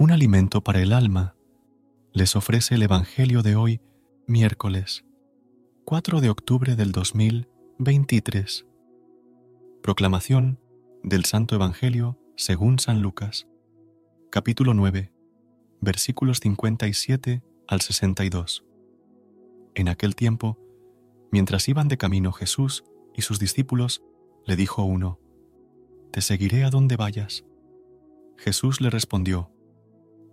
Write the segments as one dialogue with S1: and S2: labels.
S1: Un alimento para el alma. Les ofrece el Evangelio de hoy, miércoles 4 de octubre del 2023. Proclamación del Santo Evangelio según San Lucas, capítulo 9, versículos 57 al 62. En aquel tiempo, mientras iban de camino Jesús y sus discípulos, le dijo uno, Te seguiré a donde vayas. Jesús le respondió,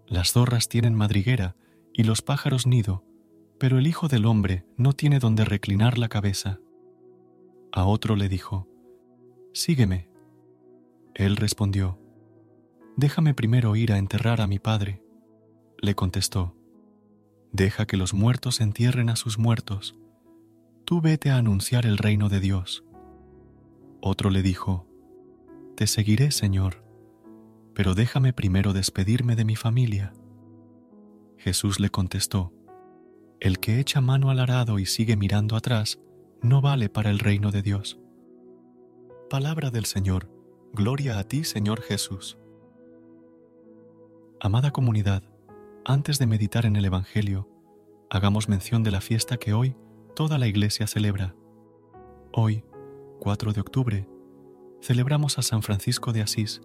S1: Las zorras tienen madriguera y los pájaros nido, pero el Hijo del Hombre no tiene donde reclinar la cabeza. A otro le dijo, Sígueme. Él respondió, Déjame primero ir a enterrar a mi padre. Le contestó, Deja que los muertos entierren a sus muertos. Tú vete a anunciar el reino de Dios. Otro le dijo, Te seguiré, Señor, pero déjame primero despedirme de mi familia. Jesús le contestó, El que echa mano al arado y sigue mirando atrás, no vale para el reino de Dios. Palabra del Señor. Gloria a ti, Señor Jesús. Amada comunidad, antes de meditar en el Evangelio, hagamos mención de la fiesta que hoy toda la Iglesia celebra. Hoy, 4 de octubre, celebramos a San Francisco de Asís,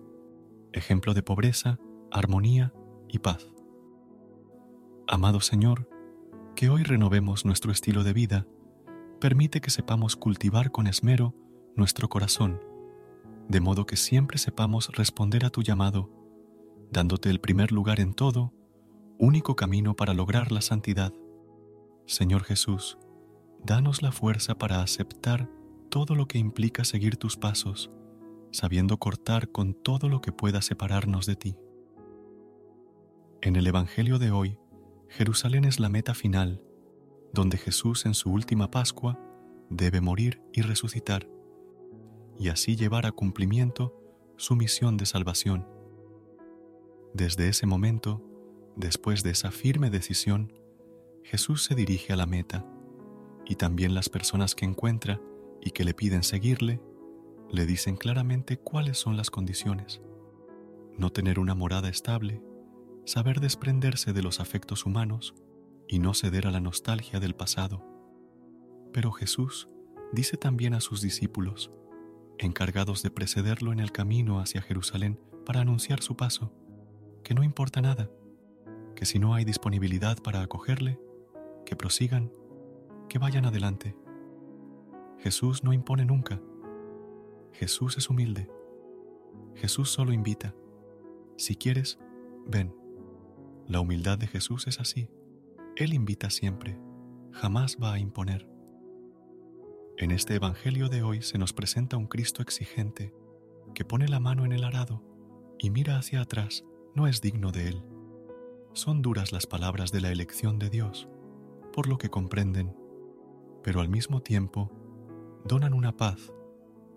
S1: ejemplo de pobreza, armonía y paz. Amado Señor, que hoy renovemos nuestro estilo de vida, permite que sepamos cultivar con esmero nuestro corazón de modo que siempre sepamos responder a tu llamado, dándote el primer lugar en todo, único camino para lograr la santidad. Señor Jesús, danos la fuerza para aceptar todo lo que implica seguir tus pasos, sabiendo cortar con todo lo que pueda separarnos de ti. En el Evangelio de hoy, Jerusalén es la meta final, donde Jesús en su última Pascua debe morir y resucitar y así llevar a cumplimiento su misión de salvación. Desde ese momento, después de esa firme decisión, Jesús se dirige a la meta y también las personas que encuentra y que le piden seguirle, le dicen claramente cuáles son las condiciones. No tener una morada estable, saber desprenderse de los afectos humanos y no ceder a la nostalgia del pasado. Pero Jesús dice también a sus discípulos, encargados de precederlo en el camino hacia Jerusalén para anunciar su paso, que no importa nada, que si no hay disponibilidad para acogerle, que prosigan, que vayan adelante. Jesús no impone nunca. Jesús es humilde. Jesús solo invita. Si quieres, ven. La humildad de Jesús es así. Él invita siempre, jamás va a imponer. En este Evangelio de hoy se nos presenta un Cristo exigente que pone la mano en el arado y mira hacia atrás, no es digno de él. Son duras las palabras de la elección de Dios, por lo que comprenden, pero al mismo tiempo donan una paz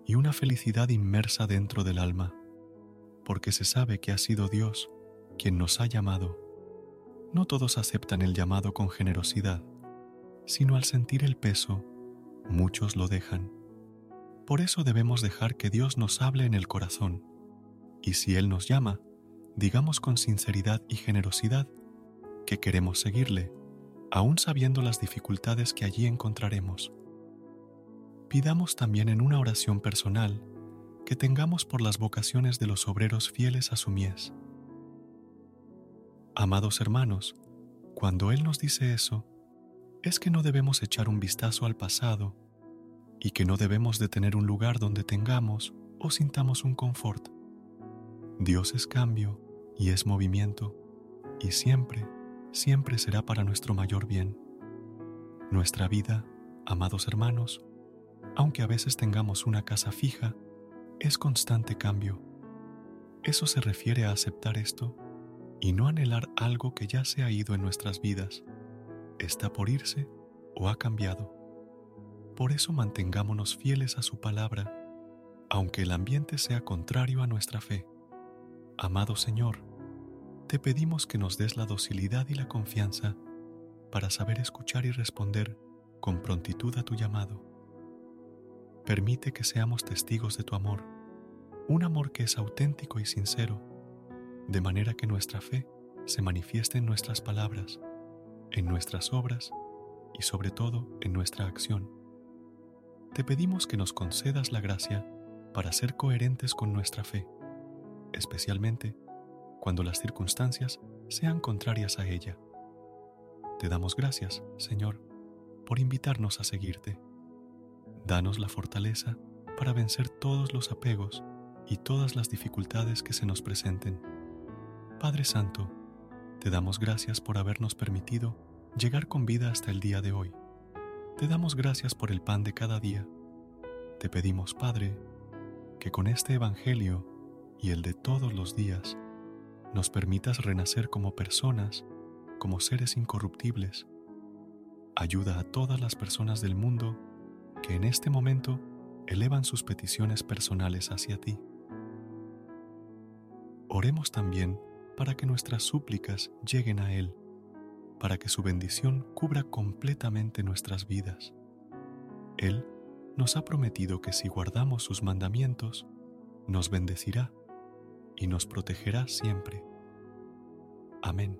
S1: y una felicidad inmersa dentro del alma, porque se sabe que ha sido Dios quien nos ha llamado. No todos aceptan el llamado con generosidad, sino al sentir el peso muchos lo dejan. Por eso debemos dejar que Dios nos hable en el corazón, y si Él nos llama, digamos con sinceridad y generosidad que queremos seguirle, aun sabiendo las dificultades que allí encontraremos. Pidamos también en una oración personal que tengamos por las vocaciones de los obreros fieles a su mies. Amados hermanos, cuando Él nos dice eso, es que no debemos echar un vistazo al pasado y que no debemos de tener un lugar donde tengamos o sintamos un confort. Dios es cambio y es movimiento y siempre, siempre será para nuestro mayor bien. Nuestra vida, amados hermanos, aunque a veces tengamos una casa fija, es constante cambio. Eso se refiere a aceptar esto y no anhelar algo que ya se ha ido en nuestras vidas, está por irse o ha cambiado. Por eso mantengámonos fieles a su palabra, aunque el ambiente sea contrario a nuestra fe. Amado Señor, te pedimos que nos des la docilidad y la confianza para saber escuchar y responder con prontitud a tu llamado. Permite que seamos testigos de tu amor, un amor que es auténtico y sincero, de manera que nuestra fe se manifieste en nuestras palabras, en nuestras obras y sobre todo en nuestra acción. Te pedimos que nos concedas la gracia para ser coherentes con nuestra fe, especialmente cuando las circunstancias sean contrarias a ella. Te damos gracias, Señor, por invitarnos a seguirte. Danos la fortaleza para vencer todos los apegos y todas las dificultades que se nos presenten. Padre Santo, te damos gracias por habernos permitido llegar con vida hasta el día de hoy. Te damos gracias por el pan de cada día. Te pedimos, Padre, que con este Evangelio y el de todos los días nos permitas renacer como personas, como seres incorruptibles. Ayuda a todas las personas del mundo que en este momento elevan sus peticiones personales hacia ti. Oremos también para que nuestras súplicas lleguen a Él, para que su bendición cubra completamente nuestras vidas. Él nos ha prometido que si guardamos sus mandamientos, nos bendecirá y nos protegerá siempre. Amén.